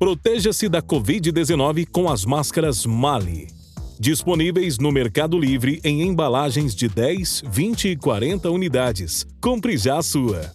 Proteja-se da Covid-19 com as máscaras Mali. Disponíveis no Mercado Livre em embalagens de 10, 20 e 40 unidades. Compre já a sua.